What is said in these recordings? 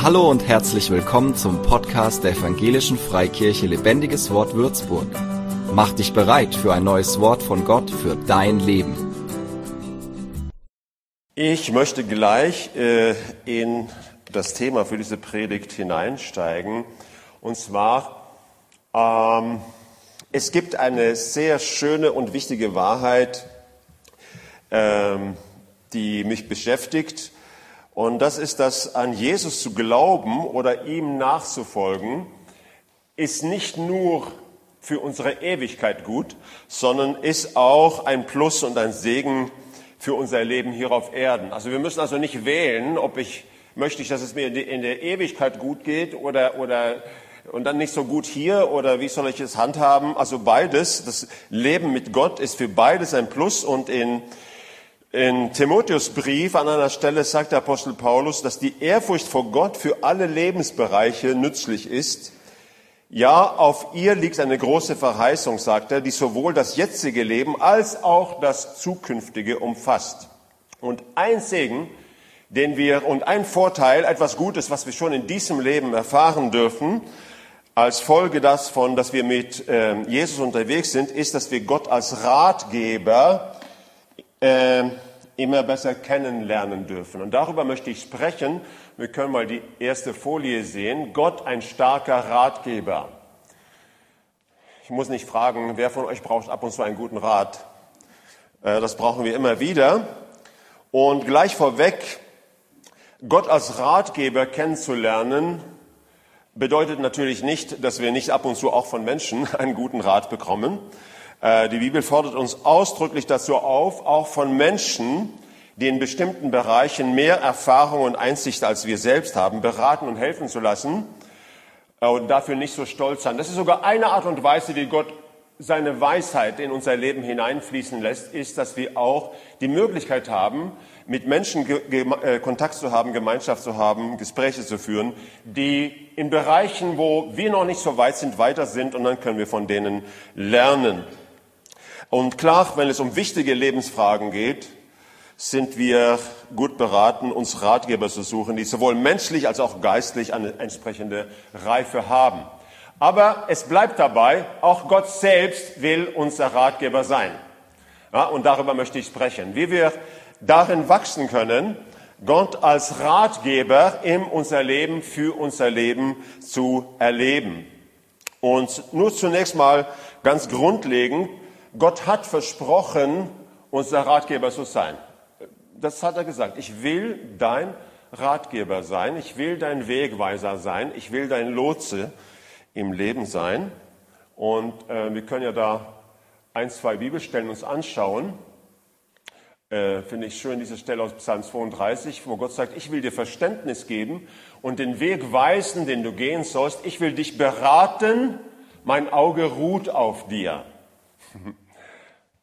Hallo und herzlich willkommen zum Podcast der Evangelischen Freikirche Lebendiges Wort Würzburg. Mach dich bereit für ein neues Wort von Gott für dein Leben. Ich möchte gleich äh, in das Thema für diese Predigt hineinsteigen. Und zwar, ähm, es gibt eine sehr schöne und wichtige Wahrheit, ähm, die mich beschäftigt und das ist, dass an Jesus zu glauben oder ihm nachzufolgen, ist nicht nur für unsere Ewigkeit gut, sondern ist auch ein Plus und ein Segen für unser Leben hier auf Erden. Also wir müssen also nicht wählen, ob ich möchte ich, dass es mir in der Ewigkeit gut geht oder oder und dann nicht so gut hier oder wie soll ich es handhaben? Also beides, das Leben mit Gott ist für beides ein Plus und in in Timotheusbrief an einer Stelle sagt der Apostel Paulus, dass die Ehrfurcht vor Gott für alle Lebensbereiche nützlich ist. Ja, auf ihr liegt eine große Verheißung, sagt er, die sowohl das jetzige Leben als auch das zukünftige umfasst. Und ein Segen, den wir und ein Vorteil, etwas Gutes, was wir schon in diesem Leben erfahren dürfen, als Folge davon, dass wir mit äh, Jesus unterwegs sind, ist, dass wir Gott als Ratgeber äh, immer besser kennenlernen dürfen. Und darüber möchte ich sprechen. Wir können mal die erste Folie sehen. Gott ein starker Ratgeber. Ich muss nicht fragen, wer von euch braucht ab und zu einen guten Rat. Äh, das brauchen wir immer wieder. Und gleich vorweg, Gott als Ratgeber kennenzulernen, bedeutet natürlich nicht, dass wir nicht ab und zu auch von Menschen einen guten Rat bekommen. Äh, die Bibel fordert uns ausdrücklich dazu auf, auch von Menschen, die in bestimmten Bereichen mehr Erfahrung und Einsicht als wir selbst haben, beraten und helfen zu lassen äh, und dafür nicht so stolz sein. Das ist sogar eine Art und Weise, wie Gott seine Weisheit in unser Leben hineinfließen lässt, ist, dass wir auch die Möglichkeit haben, mit Menschen äh, Kontakt zu haben, Gemeinschaft zu haben, Gespräche zu führen, die in Bereichen, wo wir noch nicht so weit sind, weiter sind und dann können wir von denen lernen. Und klar, wenn es um wichtige Lebensfragen geht, sind wir gut beraten, uns Ratgeber zu suchen, die sowohl menschlich als auch geistlich eine entsprechende Reife haben. Aber es bleibt dabei, auch Gott selbst will unser Ratgeber sein. Ja, und darüber möchte ich sprechen. Wie wir darin wachsen können, Gott als Ratgeber in unser Leben, für unser Leben zu erleben. Und nur zunächst mal ganz grundlegend, Gott hat versprochen, unser Ratgeber zu sein. Das hat er gesagt. Ich will dein Ratgeber sein. Ich will dein Wegweiser sein. Ich will dein Lotse im Leben sein. Und äh, wir können ja da ein, zwei Bibelstellen uns anschauen. Äh, Finde ich schön, diese Stelle aus Psalm 32, wo Gott sagt, ich will dir Verständnis geben und den Weg weisen, den du gehen sollst. Ich will dich beraten. Mein Auge ruht auf dir.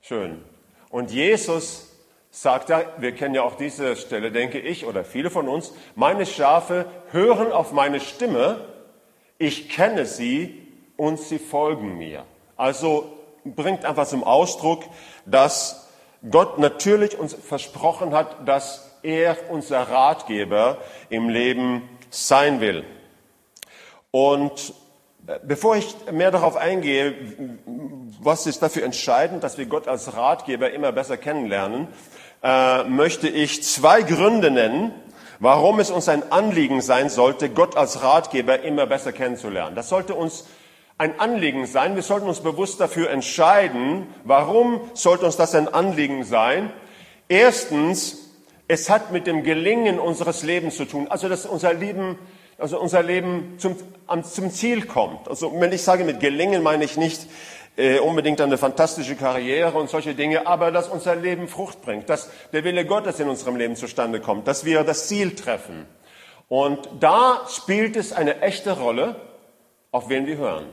Schön. Und Jesus sagt da, wir kennen ja auch diese Stelle, denke ich, oder viele von uns, meine Schafe hören auf meine Stimme, ich kenne sie und sie folgen mir. Also bringt einfach zum Ausdruck, dass Gott natürlich uns versprochen hat, dass er unser Ratgeber im Leben sein will. Und Bevor ich mehr darauf eingehe, was ist dafür entscheidend, dass wir Gott als Ratgeber immer besser kennenlernen, äh, möchte ich zwei Gründe nennen, warum es uns ein Anliegen sein sollte, Gott als Ratgeber immer besser kennenzulernen. Das sollte uns ein Anliegen sein. Wir sollten uns bewusst dafür entscheiden. Warum sollte uns das ein Anliegen sein? Erstens, es hat mit dem Gelingen unseres Lebens zu tun. Also, dass unser Leben also unser Leben zum, zum Ziel kommt. Also wenn ich sage mit gelingen, meine ich nicht äh, unbedingt eine fantastische Karriere und solche Dinge, aber dass unser Leben Frucht bringt, dass der Wille Gottes in unserem Leben zustande kommt, dass wir das Ziel treffen. Und da spielt es eine echte Rolle, auf wen wir hören.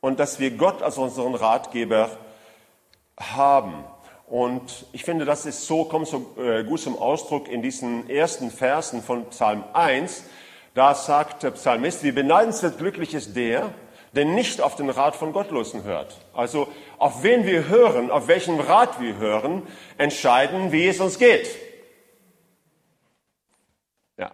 Und dass wir Gott als unseren Ratgeber haben. Und ich finde, das ist so, kommt so äh, gut zum Ausdruck in diesen ersten Versen von Psalm 1, da sagt der Psalmist, wie beneidenswert glücklich ist der, der nicht auf den Rat von Gottlosen hört. Also auf wen wir hören, auf welchen Rat wir hören, entscheiden, wie es uns geht. Ja.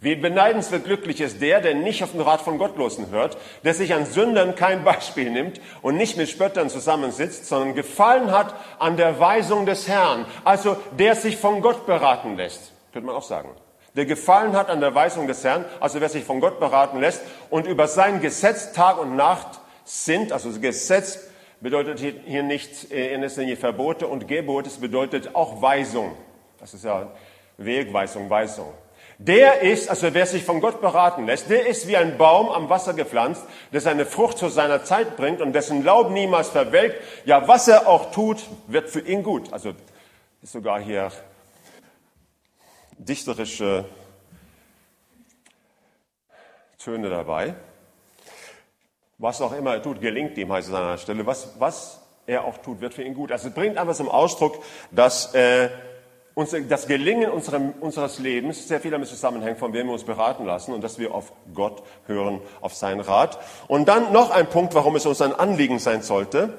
Wie beneidenswert glücklich ist der, der nicht auf den Rat von Gottlosen hört, der sich an Sündern kein Beispiel nimmt und nicht mit Spöttern zusammensitzt, sondern gefallen hat an der Weisung des Herrn. Also der sich von Gott beraten lässt, könnte man auch sagen. Der gefallen hat an der Weisung des Herrn, also wer sich von Gott beraten lässt und über sein Gesetz Tag und Nacht sind, also Gesetz bedeutet hier nicht in erster Linie Verbote und Gebote, es bedeutet auch Weisung. Das ist ja Wegweisung, Weisung. Der ist, also wer sich von Gott beraten lässt, der ist wie ein Baum am Wasser gepflanzt, der seine Frucht zu seiner Zeit bringt und dessen Laub niemals verwelkt. Ja, was er auch tut, wird für ihn gut. Also ist sogar hier dichterische Töne dabei. Was auch immer er tut, gelingt ihm, heißt es an einer Stelle. Was, was er auch tut, wird für ihn gut. Also es bringt einfach zum Ausdruck, dass äh, das Gelingen unseres Lebens sehr viel damit zusammenhängt, von wem wir uns beraten lassen und dass wir auf Gott hören, auf seinen Rat. Und dann noch ein Punkt, warum es uns ein Anliegen sein sollte.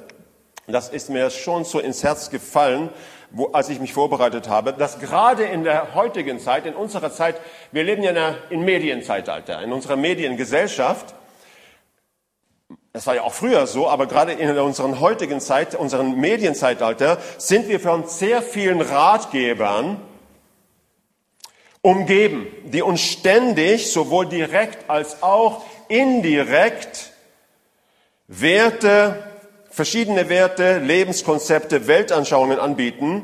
Das ist mir schon so ins Herz gefallen, wo, als ich mich vorbereitet habe, dass gerade in der heutigen Zeit, in unserer Zeit, wir leben ja in, einer, in Medienzeitalter, in unserer Mediengesellschaft, es war ja auch früher so, aber gerade in unserer heutigen Zeit, unserem Medienzeitalter, sind wir von sehr vielen Ratgebern umgeben, die uns ständig, sowohl direkt als auch indirekt, Werte, verschiedene Werte, Lebenskonzepte, Weltanschauungen anbieten.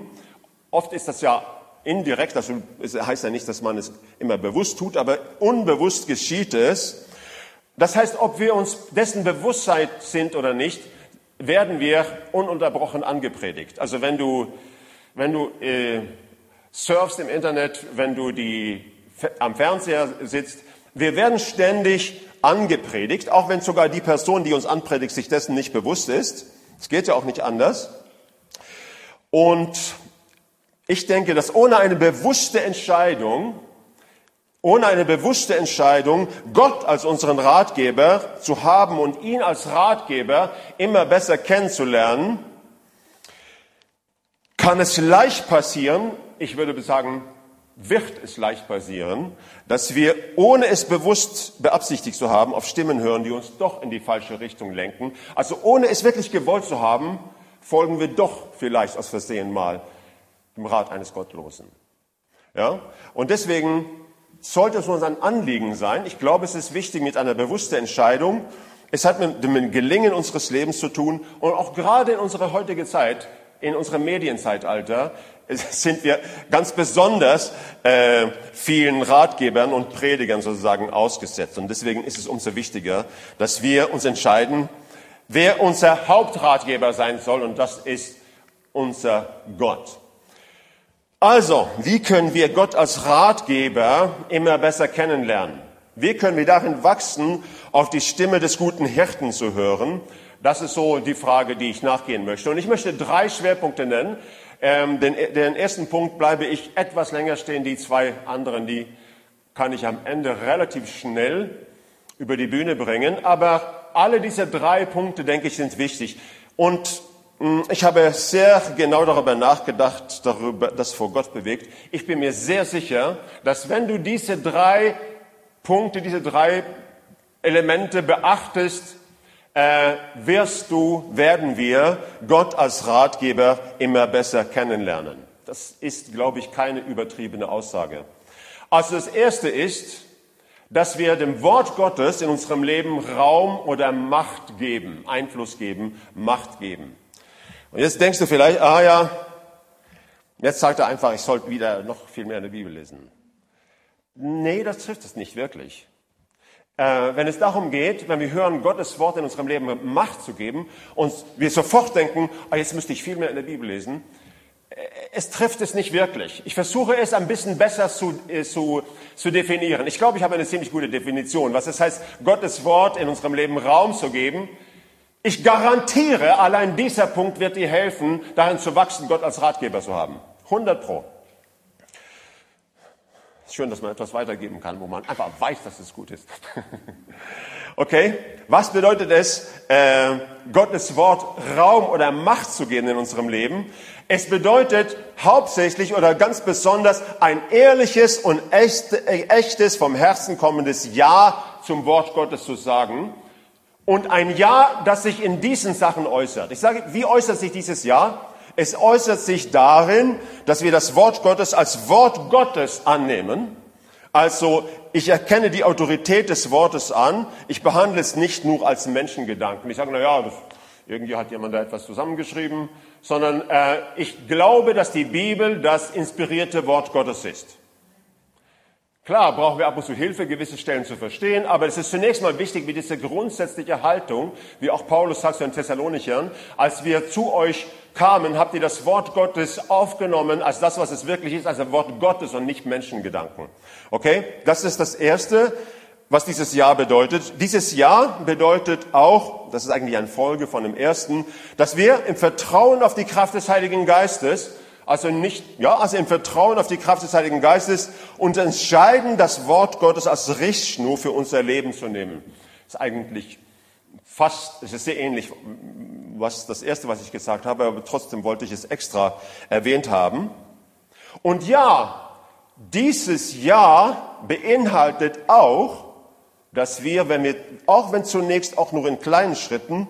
Oft ist das ja indirekt, das heißt ja nicht, dass man es immer bewusst tut, aber unbewusst geschieht es. Das heißt, ob wir uns dessen bewusst sind oder nicht, werden wir ununterbrochen angepredigt. Also wenn du, wenn du äh, surfst im Internet, wenn du die, am Fernseher sitzt, wir werden ständig angepredigt, auch wenn sogar die Person, die uns anpredigt, sich dessen nicht bewusst ist. Es geht ja auch nicht anders. Und ich denke, dass ohne eine bewusste Entscheidung ohne eine bewusste Entscheidung, Gott als unseren Ratgeber zu haben und ihn als Ratgeber immer besser kennenzulernen, kann es leicht passieren, ich würde sagen, wird es leicht passieren, dass wir, ohne es bewusst beabsichtigt zu haben, auf Stimmen hören, die uns doch in die falsche Richtung lenken. Also ohne es wirklich gewollt zu haben, folgen wir doch vielleicht aus Versehen mal dem Rat eines Gottlosen. Ja? Und deswegen sollte es uns ein Anliegen sein. Ich glaube, es ist wichtig mit einer bewussten Entscheidung. Es hat mit dem Gelingen unseres Lebens zu tun und auch gerade in unserer heutigen Zeit, in unserem Medienzeitalter, sind wir ganz besonders äh, vielen Ratgebern und Predigern sozusagen ausgesetzt. Und deswegen ist es umso wichtiger, dass wir uns entscheiden, wer unser Hauptratgeber sein soll. Und das ist unser Gott. Also, wie können wir Gott als Ratgeber immer besser kennenlernen? Wie können wir darin wachsen, auf die Stimme des guten Hirten zu hören? Das ist so die Frage, die ich nachgehen möchte. Und ich möchte drei Schwerpunkte nennen. Ähm, den, den ersten Punkt bleibe ich etwas länger stehen. Die zwei anderen, die kann ich am Ende relativ schnell über die Bühne bringen. Aber alle diese drei Punkte, denke ich, sind wichtig. Und hm, ich habe sehr genau darüber nachgedacht, darüber, das vor Gott bewegt. Ich bin mir sehr sicher, dass wenn du diese drei Punkte, diese drei Elemente beachtest, äh, wirst du, werden wir Gott als Ratgeber immer besser kennenlernen. Das ist, glaube ich, keine übertriebene Aussage. Also das Erste ist, dass wir dem Wort Gottes in unserem Leben Raum oder Macht geben, Einfluss geben, Macht geben. Und jetzt denkst du vielleicht, ah ja, jetzt sagt er einfach, ich sollte wieder noch viel mehr in der Bibel lesen. Nee, das trifft es nicht wirklich. Äh, wenn es darum geht, wenn wir hören, Gottes Wort in unserem Leben Macht zu geben und wir sofort denken, ah, jetzt müsste ich viel mehr in der Bibel lesen, äh, es trifft es nicht wirklich. Ich versuche es ein bisschen besser zu, äh, zu, zu definieren. Ich glaube, ich habe eine ziemlich gute Definition, was es heißt, Gottes Wort in unserem Leben Raum zu geben ich garantiere, allein dieser Punkt wird dir helfen, darin zu wachsen, Gott als Ratgeber zu haben. 100 pro. Schön, dass man etwas weitergeben kann, wo man einfach weiß, dass es gut ist. okay, was bedeutet es, äh, Gottes Wort Raum oder Macht zu geben in unserem Leben? Es bedeutet hauptsächlich oder ganz besonders ein ehrliches und echtes, vom Herzen kommendes Ja zum Wort Gottes zu sagen. Und ein Ja, das sich in diesen Sachen äußert. Ich sage, wie äußert sich dieses Ja? Es äußert sich darin, dass wir das Wort Gottes als Wort Gottes annehmen. Also ich erkenne die Autorität des Wortes an. Ich behandle es nicht nur als Menschengedanken. Ich sage, na ja, das, irgendwie hat jemand da etwas zusammengeschrieben, sondern äh, ich glaube, dass die Bibel das inspirierte Wort Gottes ist. Klar brauchen wir ab und zu Hilfe, gewisse Stellen zu verstehen, aber es ist zunächst mal wichtig, wie diese grundsätzliche Haltung, wie auch Paulus sagt zu den Thessalonichern, als wir zu euch kamen, habt ihr das Wort Gottes aufgenommen als das, was es wirklich ist, als ein Wort Gottes und nicht Menschengedanken. Okay? Das ist das Erste, was dieses Jahr bedeutet. Dieses Jahr bedeutet auch, das ist eigentlich eine Folge von dem Ersten, dass wir im Vertrauen auf die Kraft des Heiligen Geistes also nicht, ja, also im Vertrauen auf die Kraft des Heiligen Geistes und entscheiden, das Wort Gottes als Richtschnur für unser Leben zu nehmen. Das ist eigentlich fast, es ist sehr ähnlich, was das erste, was ich gesagt habe, aber trotzdem wollte ich es extra erwähnt haben. Und ja, dieses Jahr beinhaltet auch, dass wir, wenn wir, auch wenn zunächst auch nur in kleinen Schritten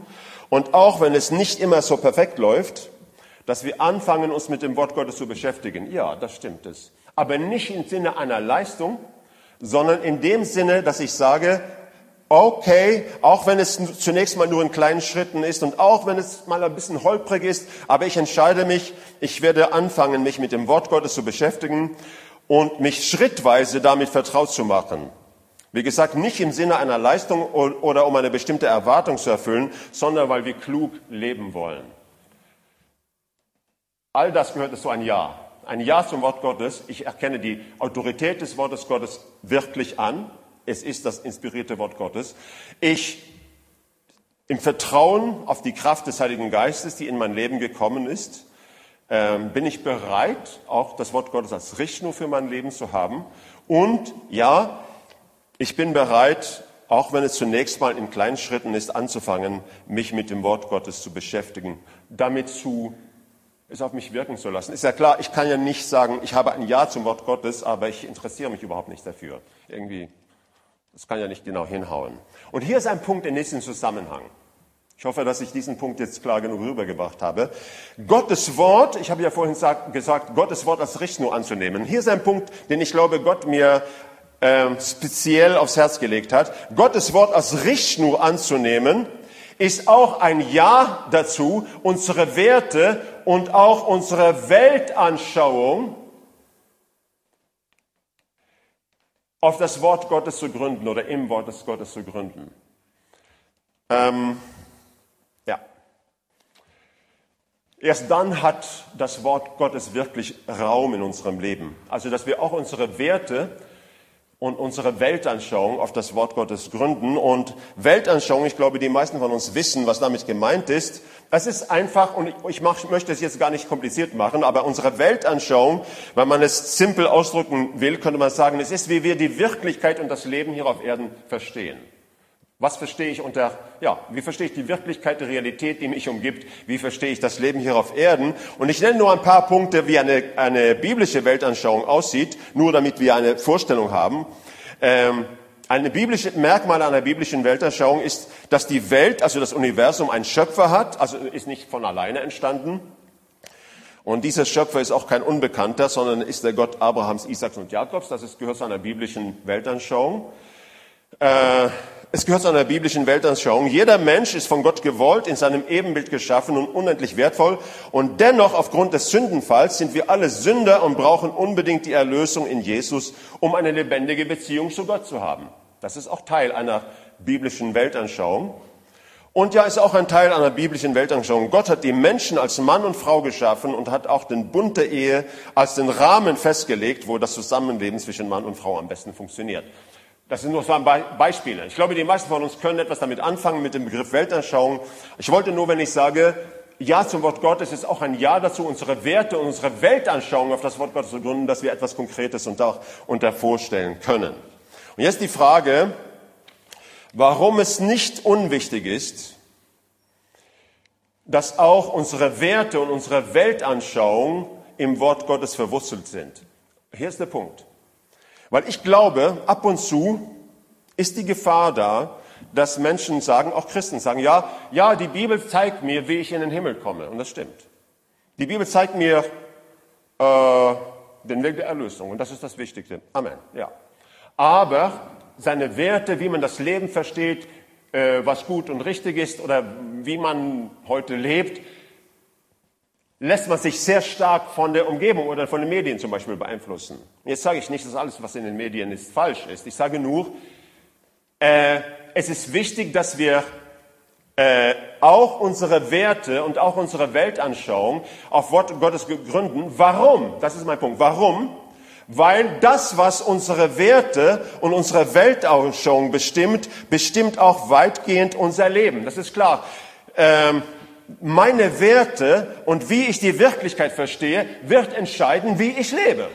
und auch wenn es nicht immer so perfekt läuft, dass wir anfangen, uns mit dem Wort Gottes zu beschäftigen. Ja, das stimmt es. Aber nicht im Sinne einer Leistung, sondern in dem Sinne, dass ich sage, okay, auch wenn es zunächst mal nur in kleinen Schritten ist und auch wenn es mal ein bisschen holprig ist, aber ich entscheide mich, ich werde anfangen, mich mit dem Wort Gottes zu beschäftigen und mich schrittweise damit vertraut zu machen. Wie gesagt, nicht im Sinne einer Leistung oder um eine bestimmte Erwartung zu erfüllen, sondern weil wir klug leben wollen. All das gehört zu ein Ja. Ein Ja zum Wort Gottes. Ich erkenne die Autorität des Wortes Gottes wirklich an. Es ist das inspirierte Wort Gottes. Ich im Vertrauen auf die Kraft des Heiligen Geistes, die in mein Leben gekommen ist, ähm, bin ich bereit, auch das Wort Gottes als Richtschnur für mein Leben zu haben. Und ja, ich bin bereit, auch wenn es zunächst mal in kleinen Schritten ist, anzufangen, mich mit dem Wort Gottes zu beschäftigen, damit zu es auf mich wirken zu lassen. Ist ja klar, ich kann ja nicht sagen, ich habe ein Ja zum Wort Gottes, aber ich interessiere mich überhaupt nicht dafür. Irgendwie, das kann ja nicht genau hinhauen. Und hier ist ein Punkt in diesem Zusammenhang. Ich hoffe, dass ich diesen Punkt jetzt klar genug rübergebracht habe. Gottes Wort, ich habe ja vorhin gesagt, Gottes Wort als Richtschnur anzunehmen. Hier ist ein Punkt, den ich glaube, Gott mir äh, speziell aufs Herz gelegt hat. Gottes Wort als Richtschnur anzunehmen ist auch ein Ja dazu, unsere Werte und auch unsere Weltanschauung auf das Wort Gottes zu gründen oder im Wort des Gottes zu gründen. Ähm, ja. Erst dann hat das Wort Gottes wirklich Raum in unserem Leben. Also, dass wir auch unsere Werte und unsere Weltanschauung auf das Wort Gottes gründen. Und Weltanschauung, ich glaube, die meisten von uns wissen, was damit gemeint ist. Es ist einfach, und ich möchte es jetzt gar nicht kompliziert machen, aber unsere Weltanschauung, wenn man es simpel ausdrücken will, könnte man sagen, es ist, wie wir die Wirklichkeit und das Leben hier auf Erden verstehen. Was verstehe ich unter, ja, wie verstehe ich die Wirklichkeit, die Realität, die mich umgibt? Wie verstehe ich das Leben hier auf Erden? Und ich nenne nur ein paar Punkte, wie eine, eine biblische Weltanschauung aussieht, nur damit wir eine Vorstellung haben. Ähm, eine biblische Merkmal einer biblischen Weltanschauung ist, dass die Welt, also das Universum, einen Schöpfer hat, also ist nicht von alleine entstanden. Und dieser Schöpfer ist auch kein Unbekannter, sondern ist der Gott Abrahams, Isaaks und Jakobs. Das ist, gehört zu einer biblischen Weltanschauung. Äh, es gehört zu einer biblischen Weltanschauung. Jeder Mensch ist von Gott gewollt, in seinem Ebenbild geschaffen und unendlich wertvoll. Und dennoch, aufgrund des Sündenfalls, sind wir alle Sünder und brauchen unbedingt die Erlösung in Jesus, um eine lebendige Beziehung zu Gott zu haben. Das ist auch Teil einer biblischen Weltanschauung. Und ja, ist auch ein Teil einer biblischen Weltanschauung. Gott hat die Menschen als Mann und Frau geschaffen und hat auch den Bund der Ehe als den Rahmen festgelegt, wo das Zusammenleben zwischen Mann und Frau am besten funktioniert. Das sind nur zwei Beispiele. Ich glaube, die meisten von uns können etwas damit anfangen mit dem Begriff Weltanschauung. Ich wollte nur, wenn ich sage, Ja zum Wort Gottes ist auch ein Ja dazu, unsere Werte und unsere Weltanschauung auf das Wort Gottes zu gründen, dass wir etwas Konkretes und auch unter vorstellen können. Und jetzt die Frage, warum es nicht unwichtig ist, dass auch unsere Werte und unsere Weltanschauung im Wort Gottes verwurzelt sind. Hier ist der Punkt. Weil ich glaube, ab und zu ist die Gefahr da, dass Menschen sagen, auch Christen sagen, ja, ja, die Bibel zeigt mir, wie ich in den Himmel komme. Und das stimmt. Die Bibel zeigt mir äh, den Weg der Erlösung. Und das ist das Wichtigste. Amen. Ja. Aber seine Werte, wie man das Leben versteht, äh, was gut und richtig ist oder wie man heute lebt, lässt man sich sehr stark von der Umgebung oder von den Medien zum Beispiel beeinflussen. Jetzt sage ich nicht, dass alles, was in den Medien ist, falsch ist. Ich sage nur, äh, es ist wichtig, dass wir äh, auch unsere Werte und auch unsere Weltanschauung auf Wort Gottes gründen. Warum? Das ist mein Punkt. Warum? Weil das, was unsere Werte und unsere Weltanschauung bestimmt, bestimmt auch weitgehend unser Leben. Das ist klar. Ähm, meine Werte und wie ich die Wirklichkeit verstehe, wird entscheiden, wie ich lebe.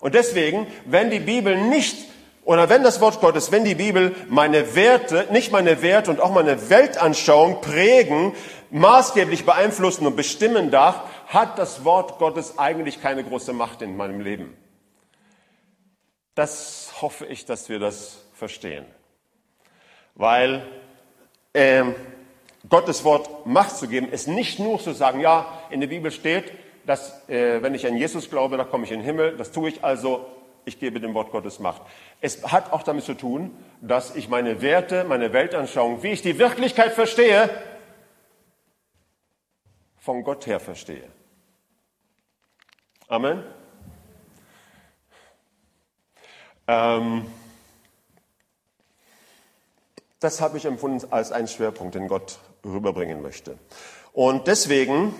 Und deswegen, wenn die Bibel nicht oder wenn das Wort Gottes, wenn die Bibel meine Werte, nicht meine Werte und auch meine Weltanschauung prägen, maßgeblich beeinflussen und bestimmen darf, hat das Wort Gottes eigentlich keine große Macht in meinem Leben. Das hoffe ich, dass wir das verstehen. Weil ähm, Gottes Wort Macht zu geben, ist nicht nur zu sagen, ja, in der Bibel steht, dass äh, wenn ich an Jesus glaube, dann komme ich in den Himmel, das tue ich also, ich gebe dem Wort Gottes Macht. Es hat auch damit zu tun, dass ich meine Werte, meine Weltanschauung, wie ich die Wirklichkeit verstehe, von Gott her verstehe. Amen. Ähm, das habe ich empfunden als einen Schwerpunkt, den Gott rüberbringen möchte. Und deswegen,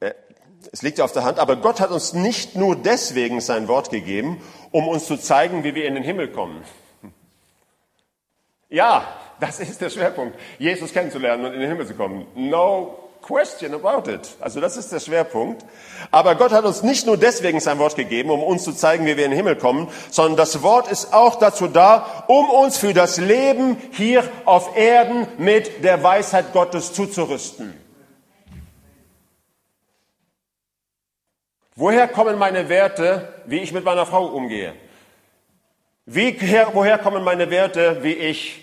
äh, es liegt ja auf der Hand, aber Gott hat uns nicht nur deswegen sein Wort gegeben, um uns zu zeigen, wie wir in den Himmel kommen. Ja, das ist der Schwerpunkt, Jesus kennenzulernen und in den Himmel zu kommen. No question about it. Also das ist der Schwerpunkt. Aber Gott hat uns nicht nur deswegen sein Wort gegeben, um uns zu zeigen, wie wir in den Himmel kommen, sondern das Wort ist auch dazu da, um uns für das Leben hier auf Erden mit der Weisheit Gottes zuzurüsten. Woher kommen meine Werte, wie ich mit meiner Frau umgehe? Wie, woher kommen meine Werte, wie ich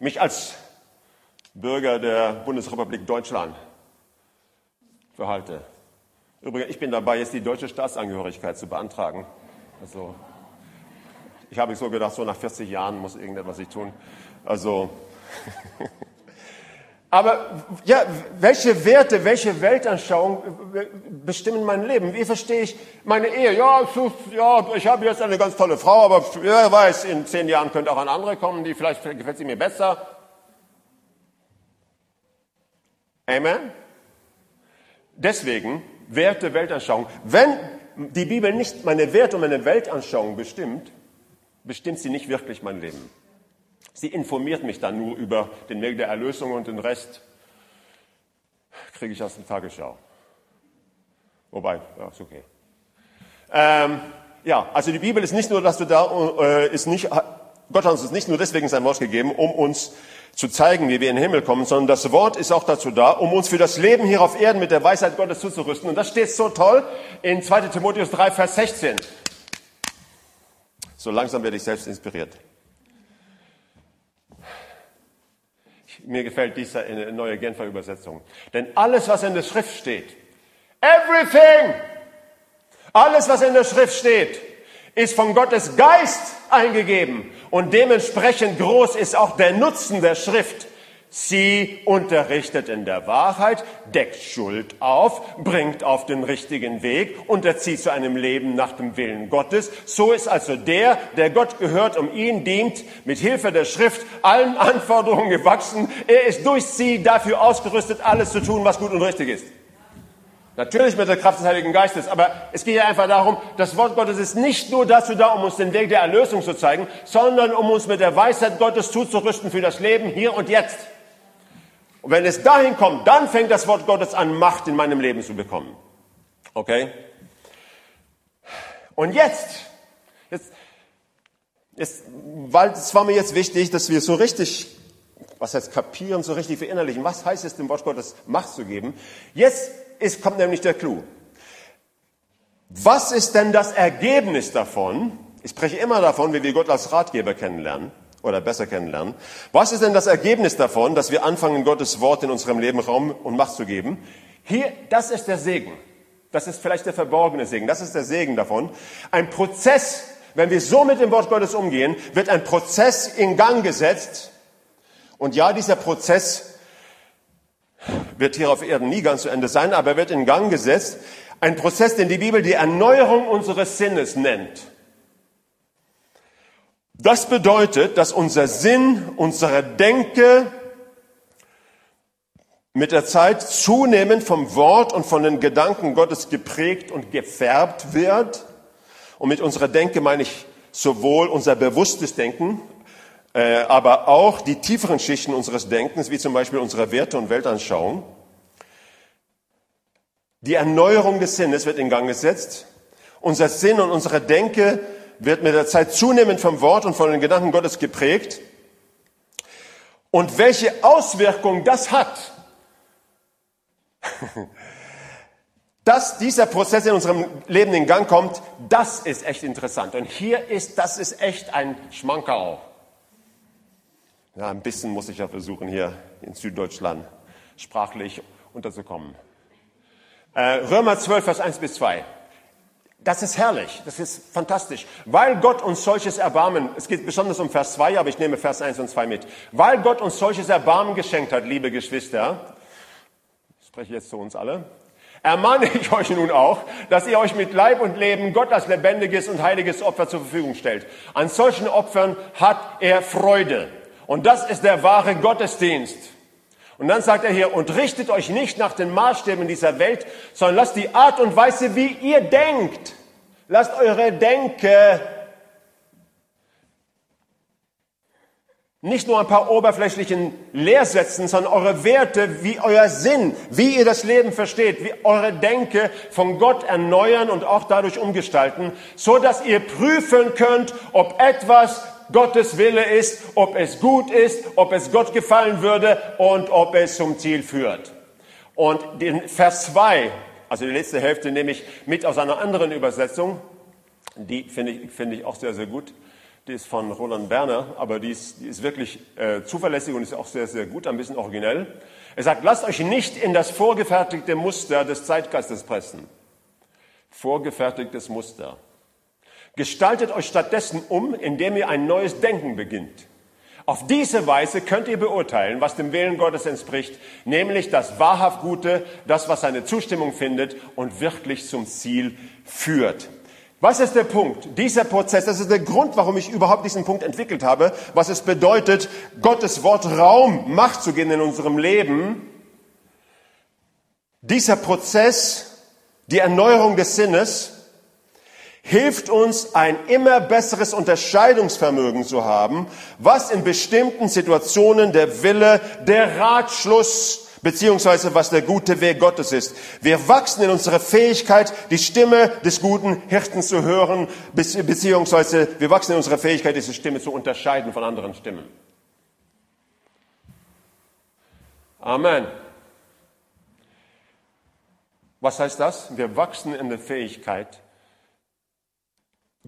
mich als Bürger der Bundesrepublik Deutschland verhalte. Übrigens, ich bin dabei, jetzt die deutsche Staatsangehörigkeit zu beantragen. Also, ich habe so gedacht, so nach 40 Jahren muss irgendetwas ich tun. Also, aber ja, welche Werte, welche Weltanschauung bestimmen mein Leben? Wie verstehe ich meine Ehe? Ja, ja, ich habe jetzt eine ganz tolle Frau, aber wer weiß, in zehn Jahren könnte auch eine andere kommen, die vielleicht gefällt sie mir besser. Amen. Deswegen Werte, Weltanschauung. Wenn die Bibel nicht meine Werte und meine Weltanschauung bestimmt, bestimmt sie nicht wirklich mein Leben. Sie informiert mich dann nur über den Weg der Erlösung und den Rest kriege ich aus der Tagesschau. Wobei, ja, ist okay. Ähm, ja, also die Bibel ist nicht nur, dass du da, äh, ist nicht, Gott hat uns nicht nur deswegen sein Wort gegeben, um uns zu zeigen, wie wir in den Himmel kommen, sondern das Wort ist auch dazu da, um uns für das Leben hier auf Erden mit der Weisheit Gottes zuzurüsten. Und das steht so toll in 2 Timotheus 3, Vers 16. So langsam werde ich selbst inspiriert. Mir gefällt diese neue Genfer Übersetzung. Denn alles, was in der Schrift steht, everything, alles, was in der Schrift steht, ist von Gottes Geist eingegeben und dementsprechend groß ist auch der Nutzen der Schrift. Sie unterrichtet in der Wahrheit, deckt Schuld auf, bringt auf den richtigen Weg und erzieht zu einem Leben nach dem Willen Gottes. So ist also der, der Gott gehört, um ihn dient, mit Hilfe der Schrift allen Anforderungen gewachsen. Er ist durch sie dafür ausgerüstet, alles zu tun, was gut und richtig ist. Natürlich mit der Kraft des Heiligen Geistes, aber es geht ja einfach darum, das Wort Gottes ist nicht nur dazu da, um uns den Weg der Erlösung zu zeigen, sondern um uns mit der Weisheit Gottes zuzurüsten für das Leben hier und jetzt. Und wenn es dahin kommt, dann fängt das Wort Gottes an, Macht in meinem Leben zu bekommen. Okay? Und jetzt, jetzt, jetzt weil es war mir jetzt wichtig, dass wir so richtig, was heißt kapieren, so richtig verinnerlichen, was heißt es dem Wort Gottes Macht zu geben. Jetzt ist, kommt nämlich der Clou. Was ist denn das Ergebnis davon? Ich spreche immer davon, wie wir Gott als Ratgeber kennenlernen oder besser kennenlernen. Was ist denn das Ergebnis davon, dass wir anfangen, Gottes Wort in unserem Leben Raum und Macht zu geben? Hier, das ist der Segen. Das ist vielleicht der verborgene Segen. Das ist der Segen davon. Ein Prozess, wenn wir so mit dem Wort Gottes umgehen, wird ein Prozess in Gang gesetzt. Und ja, dieser Prozess wird hier auf Erden nie ganz zu Ende sein, aber wird in Gang gesetzt. Ein Prozess, den die Bibel die Erneuerung unseres Sinnes nennt. Das bedeutet, dass unser Sinn, unsere Denke mit der Zeit zunehmend vom Wort und von den Gedanken Gottes geprägt und gefärbt wird. Und mit unserer Denke meine ich sowohl unser bewusstes Denken, aber auch die tieferen Schichten unseres Denkens, wie zum Beispiel unsere Werte und Weltanschauung. Die Erneuerung des Sinnes wird in Gang gesetzt. Unser Sinn und unsere Denke wird mit der Zeit zunehmend vom Wort und von den Gedanken Gottes geprägt. Und welche Auswirkung das hat, dass dieser Prozess in unserem Leben in Gang kommt, das ist echt interessant. Und hier ist, das ist echt ein Schmankerl. Ja, ein bisschen muss ich ja versuchen, hier in Süddeutschland sprachlich unterzukommen. Äh, Römer 12, Vers 1 bis 2. Das ist herrlich, das ist fantastisch. Weil Gott uns solches Erbarmen, es geht besonders um Vers 2, aber ich nehme Vers 1 und 2 mit. Weil Gott uns solches Erbarmen geschenkt hat, liebe Geschwister, ich spreche jetzt zu uns alle, ermahne ich euch nun auch, dass ihr euch mit Leib und Leben Gott als lebendiges und heiliges Opfer zur Verfügung stellt. An solchen Opfern hat er Freude. Und das ist der wahre Gottesdienst. Und dann sagt er hier, und richtet euch nicht nach den Maßstäben dieser Welt, sondern lasst die Art und Weise, wie ihr denkt, lasst eure Denke nicht nur ein paar oberflächlichen Lehrsätzen, sondern eure Werte, wie euer Sinn, wie ihr das Leben versteht, wie eure Denke von Gott erneuern und auch dadurch umgestalten, so dass ihr prüfen könnt, ob etwas Gottes Wille ist, ob es gut ist, ob es Gott gefallen würde und ob es zum Ziel führt. Und den Vers 2, also die letzte Hälfte nehme ich mit aus einer anderen Übersetzung. Die finde ich, finde ich auch sehr, sehr gut. Die ist von Roland Berner, aber die ist, die ist wirklich äh, zuverlässig und ist auch sehr, sehr gut, ein bisschen originell. Er sagt, lasst euch nicht in das vorgefertigte Muster des Zeitgeistes pressen. Vorgefertigtes Muster. Gestaltet euch stattdessen um, indem ihr ein neues Denken beginnt. Auf diese Weise könnt ihr beurteilen, was dem Willen Gottes entspricht, nämlich das wahrhaft Gute, das, was seine Zustimmung findet und wirklich zum Ziel führt. Was ist der Punkt? Dieser Prozess, das ist der Grund, warum ich überhaupt diesen Punkt entwickelt habe, was es bedeutet, Gottes Wort Raum, Macht zu geben in unserem Leben. Dieser Prozess, die Erneuerung des Sinnes, hilft uns, ein immer besseres Unterscheidungsvermögen zu haben, was in bestimmten Situationen der Wille, der Ratschluss, beziehungsweise was der gute Weg Gottes ist. Wir wachsen in unserer Fähigkeit, die Stimme des guten Hirten zu hören, beziehungsweise wir wachsen in unserer Fähigkeit, diese Stimme zu unterscheiden von anderen Stimmen. Amen. Was heißt das? Wir wachsen in der Fähigkeit,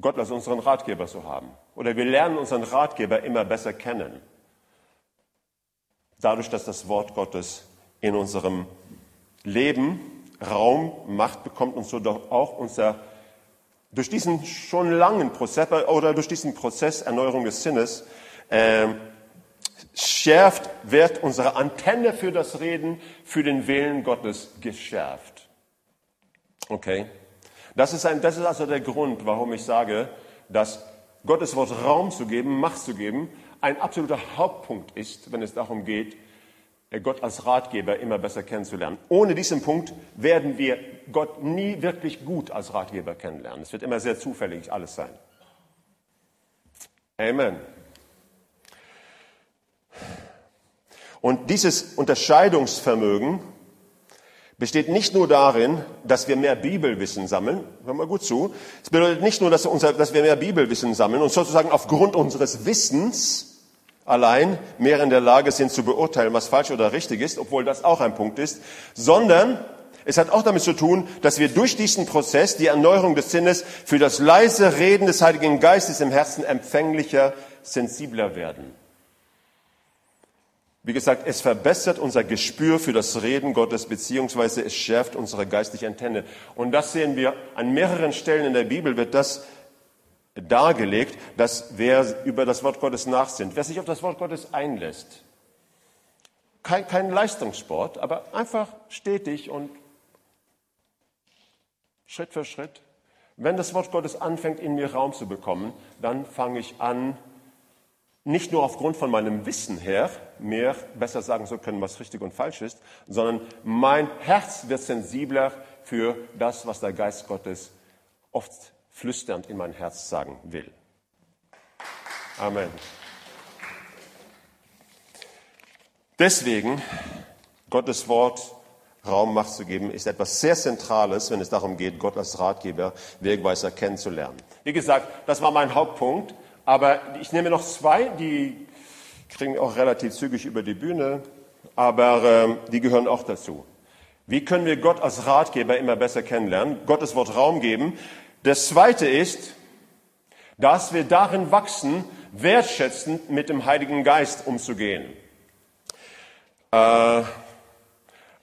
Gott als unseren Ratgeber zu haben. Oder wir lernen unseren Ratgeber immer besser kennen. Dadurch, dass das Wort Gottes in unserem Leben Raum, Macht bekommt und so doch auch unser, durch diesen schon langen Prozess oder durch diesen Prozess Erneuerung des Sinnes, äh, schärft, wird unsere Antenne für das Reden, für den Willen Gottes geschärft. Okay? Das ist, ein, das ist also der Grund, warum ich sage, dass Gottes Wort Raum zu geben, Macht zu geben, ein absoluter Hauptpunkt ist, wenn es darum geht, Gott als Ratgeber immer besser kennenzulernen. Ohne diesen Punkt werden wir Gott nie wirklich gut als Ratgeber kennenlernen. Es wird immer sehr zufällig alles sein. Amen. Und dieses Unterscheidungsvermögen besteht nicht nur darin, dass wir mehr Bibelwissen sammeln, hör mal gut zu, es bedeutet nicht nur, dass, unser, dass wir mehr Bibelwissen sammeln und sozusagen aufgrund unseres Wissens allein mehr in der Lage sind zu beurteilen, was falsch oder richtig ist, obwohl das auch ein Punkt ist, sondern es hat auch damit zu tun, dass wir durch diesen Prozess, die Erneuerung des Sinnes, für das leise Reden des Heiligen Geistes im Herzen empfänglicher, sensibler werden. Wie gesagt, es verbessert unser Gespür für das Reden Gottes, beziehungsweise es schärft unsere geistliche Antenne. Und das sehen wir an mehreren Stellen in der Bibel, wird das dargelegt, dass wer über das Wort Gottes nachsinnt, wer sich auf das Wort Gottes einlässt, kein, kein Leistungssport, aber einfach stetig und Schritt für Schritt. Wenn das Wort Gottes anfängt, in mir Raum zu bekommen, dann fange ich an, nicht nur aufgrund von meinem Wissen her mehr besser sagen zu können, was richtig und falsch ist, sondern mein Herz wird sensibler für das, was der Geist Gottes oft flüsternd in mein Herz sagen will. Amen. Deswegen, Gottes Wort Raum Macht zu geben, ist etwas sehr Zentrales, wenn es darum geht, Gott als Ratgeber, Wegweiser kennenzulernen. Wie gesagt, das war mein Hauptpunkt. Aber ich nehme noch zwei, die kriegen auch relativ zügig über die Bühne, aber ähm, die gehören auch dazu. Wie können wir Gott als Ratgeber immer besser kennenlernen? Gottes Wort Raum geben. Das zweite ist, dass wir darin wachsen, wertschätzend mit dem Heiligen Geist umzugehen. Äh,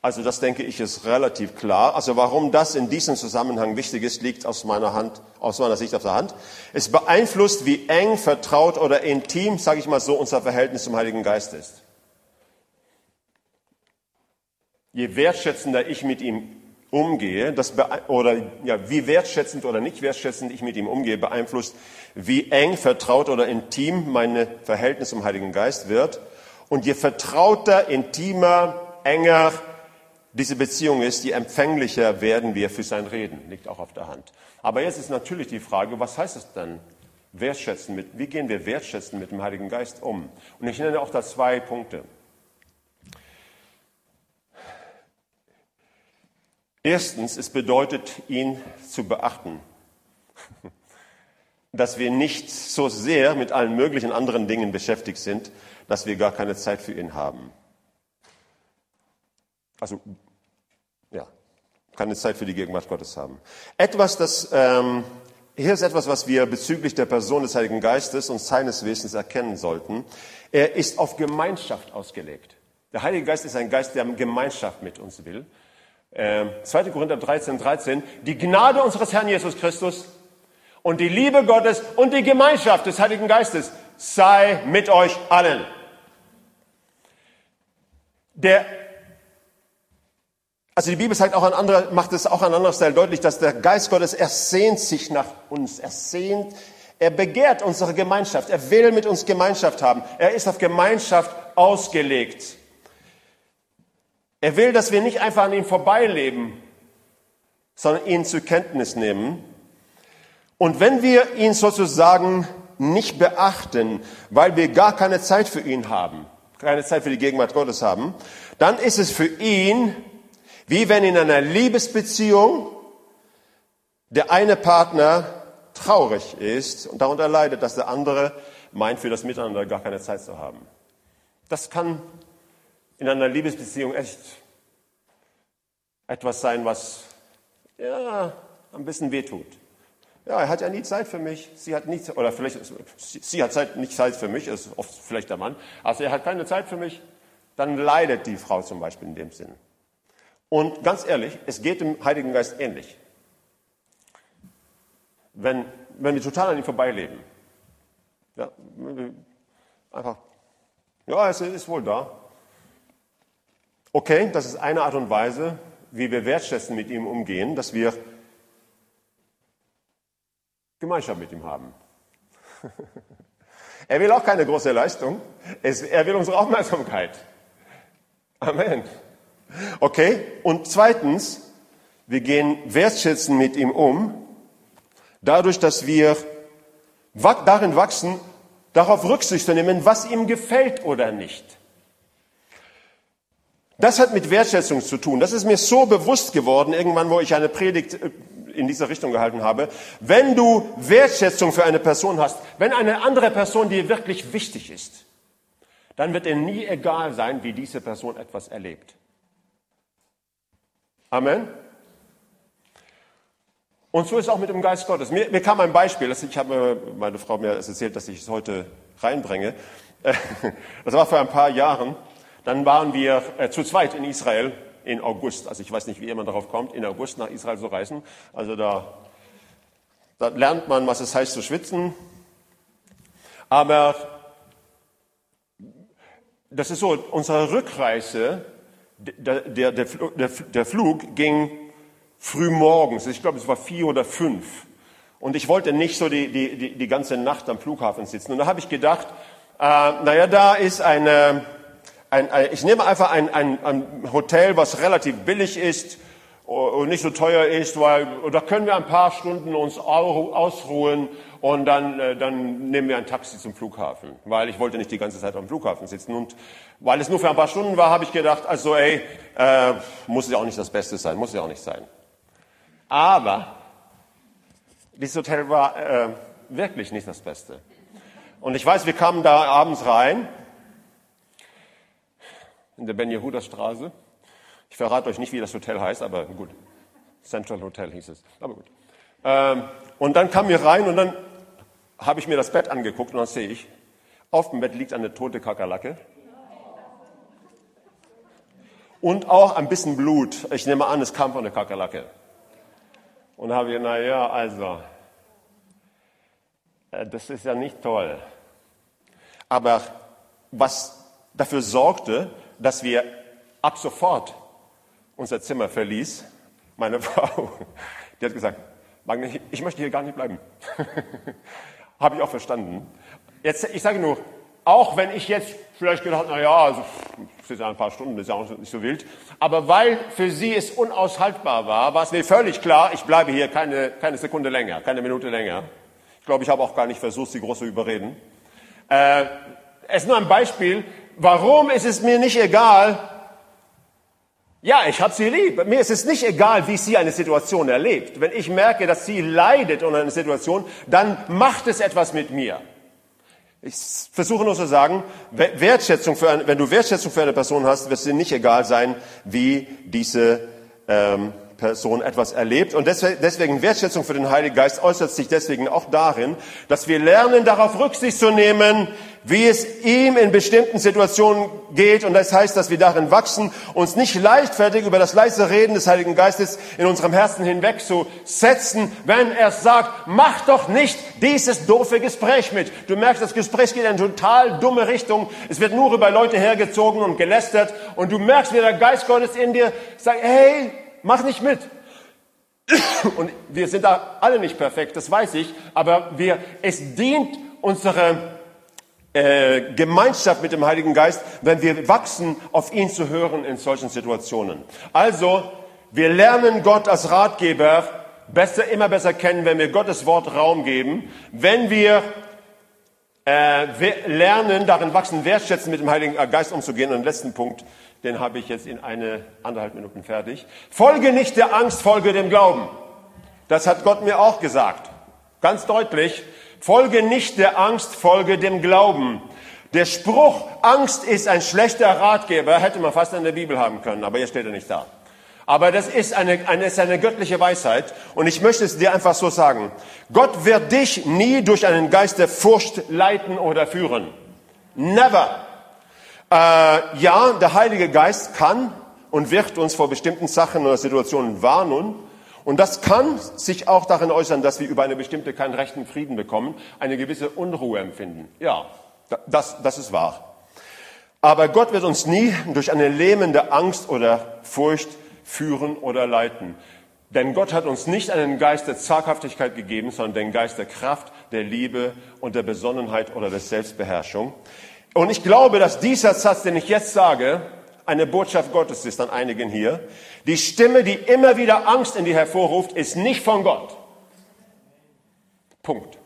also das denke ich ist relativ klar. Also warum das in diesem Zusammenhang wichtig ist, liegt aus meiner Hand, aus meiner Sicht auf der Hand. Es beeinflusst, wie eng, vertraut oder intim, sage ich mal so, unser Verhältnis zum Heiligen Geist ist. Je wertschätzender ich mit ihm umgehe, das oder ja, wie wertschätzend oder nicht wertschätzend ich mit ihm umgehe, beeinflusst, wie eng, vertraut oder intim mein Verhältnis zum Heiligen Geist wird. Und je vertrauter, intimer, enger, diese Beziehung ist, je empfänglicher werden wir für sein Reden. Liegt auch auf der Hand. Aber jetzt ist natürlich die Frage, was heißt es denn? Wertschätzen mit, wie gehen wir wertschätzen mit dem Heiligen Geist um? Und ich nenne auch da zwei Punkte. Erstens, es bedeutet, ihn zu beachten. Dass wir nicht so sehr mit allen möglichen anderen Dingen beschäftigt sind, dass wir gar keine Zeit für ihn haben. Also, ja, keine Zeit für die Gegenwart Gottes haben. Etwas, das, ähm, hier ist etwas, was wir bezüglich der Person des Heiligen Geistes und seines Wesens erkennen sollten. Er ist auf Gemeinschaft ausgelegt. Der Heilige Geist ist ein Geist, der Gemeinschaft mit uns will. Ähm, 2. Korinther 13, 13. Die Gnade unseres Herrn Jesus Christus und die Liebe Gottes und die Gemeinschaft des Heiligen Geistes sei mit euch allen. Der also die Bibel sagt auch an anderer, macht es auch an anderer Stelle deutlich, dass der Geist Gottes, er sehnt sich nach uns, er er begehrt unsere Gemeinschaft, er will mit uns Gemeinschaft haben, er ist auf Gemeinschaft ausgelegt. Er will, dass wir nicht einfach an ihm vorbeileben, sondern ihn zur Kenntnis nehmen. Und wenn wir ihn sozusagen nicht beachten, weil wir gar keine Zeit für ihn haben, keine Zeit für die Gegenwart Gottes haben, dann ist es für ihn wie wenn in einer Liebesbeziehung der eine Partner traurig ist und darunter leidet, dass der andere meint, für das Miteinander gar keine Zeit zu haben. Das kann in einer Liebesbeziehung echt etwas sein, was ja, ein bisschen wehtut. Ja, er hat ja nie Zeit für mich, sie hat nie, oder vielleicht, sie hat Zeit, nicht Zeit für mich, ist oft vielleicht der Mann, also er hat keine Zeit für mich, dann leidet die Frau zum Beispiel in dem Sinn. Und ganz ehrlich, es geht dem Heiligen Geist ähnlich. Wenn, wenn wir total an ihm vorbeileben, ja, einfach, ja, es ist wohl da. Okay, das ist eine Art und Weise, wie wir wertschätzen mit ihm umgehen, dass wir Gemeinschaft mit ihm haben. er will auch keine große Leistung, er will unsere Aufmerksamkeit. Amen. Okay? Und zweitens, wir gehen wertschätzen mit ihm um, dadurch, dass wir darin wachsen, darauf Rücksicht zu nehmen, was ihm gefällt oder nicht. Das hat mit Wertschätzung zu tun. Das ist mir so bewusst geworden, irgendwann, wo ich eine Predigt äh, in dieser Richtung gehalten habe. Wenn du Wertschätzung für eine Person hast, wenn eine andere Person dir wirklich wichtig ist, dann wird dir nie egal sein, wie diese Person etwas erlebt. Amen. Und so ist es auch mit dem Geist Gottes. Mir, mir kam ein Beispiel, ich habe meine Frau mir erzählt, dass ich es heute reinbringe. Das war vor ein paar Jahren. Dann waren wir äh, zu zweit in Israel in August. Also ich weiß nicht, wie jemand darauf kommt, in August nach Israel zu reisen. Also da, da lernt man, was es heißt zu schwitzen. Aber das ist so, unsere Rückreise, der, der, der, der Flug ging früh morgens. Ich glaube, es war vier oder fünf. Und ich wollte nicht so die, die, die, die ganze Nacht am Flughafen sitzen. Und da habe ich gedacht, äh, naja, da ist eine, ein, ein, ich nehme einfach ein, ein, ein Hotel, was relativ billig ist und nicht so teuer ist, weil da können wir ein paar Stunden uns ausruhen und dann, äh, dann nehmen wir ein Taxi zum Flughafen, weil ich wollte nicht die ganze Zeit am Flughafen sitzen und weil es nur für ein paar Stunden war, habe ich gedacht, also ey, äh, muss ja auch nicht das Beste sein, muss ja auch nicht sein. Aber dieses Hotel war äh, wirklich nicht das Beste. Und ich weiß, wir kamen da abends rein in der Ben Yehuda Straße. Ich verrate euch nicht, wie das Hotel heißt, aber gut. Central Hotel hieß es. Aber gut. Ähm, und dann kamen wir rein und dann habe ich mir das Bett angeguckt und dann sehe ich, auf dem Bett liegt eine tote Kakerlake. Und auch ein bisschen Blut. Ich nehme an, es kam von der Kakerlake. Und habe ich, na ja, also, äh, das ist ja nicht toll. Aber was dafür sorgte, dass wir ab sofort unser Zimmer verließ. Meine Frau, die hat gesagt, ich möchte hier gar nicht bleiben. Habe ich auch verstanden. Jetzt, ich sage nur, auch wenn ich jetzt vielleicht gedacht, na ja, also, es ist ja ein paar Stunden, das ist ja auch nicht so wild. Aber weil für sie es unaushaltbar war, war es mir völlig klar, ich bleibe hier keine, keine Sekunde länger, keine Minute länger. Ich glaube, ich habe auch gar nicht versucht, sie groß zu überreden. Äh, es ist nur ein Beispiel, Warum ist es mir nicht egal? Ja, ich habe sie lieb. Mir ist es nicht egal, wie sie eine Situation erlebt. Wenn ich merke, dass sie leidet unter einer Situation, dann macht es etwas mit mir. Ich versuche nur zu sagen, Wertschätzung für eine, wenn du Wertschätzung für eine Person hast, wird es dir nicht egal sein, wie diese ähm, Person etwas erlebt. Und deswegen Wertschätzung für den Heiligen Geist äußert sich deswegen auch darin, dass wir lernen, darauf Rücksicht zu nehmen, wie es ihm in bestimmten Situationen geht. Und das heißt, dass wir darin wachsen, uns nicht leichtfertig über das leise Reden des Heiligen Geistes in unserem Herzen hinweg zu setzen, wenn er sagt, mach doch nicht dieses doofe Gespräch mit. Du merkst, das Gespräch geht in eine total dumme Richtung. Es wird nur über Leute hergezogen und gelästert. Und du merkst, wie der Geist Gottes in dir sagt, hey, mach nicht mit. Und wir sind da alle nicht perfekt, das weiß ich, aber wir, es dient unsere äh, Gemeinschaft mit dem Heiligen Geist, wenn wir wachsen, auf ihn zu hören in solchen Situationen. Also, wir lernen Gott als Ratgeber besser, immer besser kennen, wenn wir Gottes Wort Raum geben, wenn wir äh, lernen, darin wachsen, wertschätzen, mit dem Heiligen Geist umzugehen. Und letzten Punkt, den habe ich jetzt in eine anderthalb Minuten fertig. Folge nicht der Angst, folge dem Glauben. Das hat Gott mir auch gesagt. Ganz deutlich. Folge nicht der Angst, folge dem Glauben. Der Spruch, Angst ist ein schlechter Ratgeber, hätte man fast in der Bibel haben können, aber hier steht er nicht da. Aber das ist eine, eine, ist eine göttliche Weisheit und ich möchte es dir einfach so sagen. Gott wird dich nie durch einen Geist der Furcht leiten oder führen. Never. Äh, ja, der Heilige Geist kann und wird uns vor bestimmten Sachen oder Situationen warnen. Und das kann sich auch darin äußern, dass wir über eine bestimmte keinen rechten Frieden bekommen, eine gewisse Unruhe empfinden. Ja, das, das ist wahr. Aber Gott wird uns nie durch eine lähmende Angst oder Furcht führen oder leiten. Denn Gott hat uns nicht einen Geist der Zaghaftigkeit gegeben, sondern den Geist der Kraft, der Liebe und der Besonnenheit oder der Selbstbeherrschung. Und ich glaube, dass dieser Satz, den ich jetzt sage, eine Botschaft Gottes ist an einigen hier. Die Stimme, die immer wieder Angst in dir hervorruft, ist nicht von Gott. Punkt.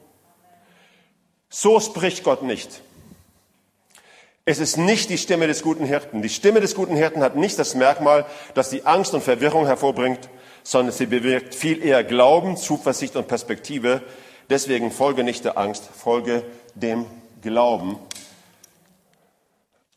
So spricht Gott nicht. Es ist nicht die Stimme des guten Hirten. Die Stimme des guten Hirten hat nicht das Merkmal, dass sie Angst und Verwirrung hervorbringt, sondern sie bewirkt viel eher Glauben, Zuversicht und Perspektive. Deswegen folge nicht der Angst, folge dem Glauben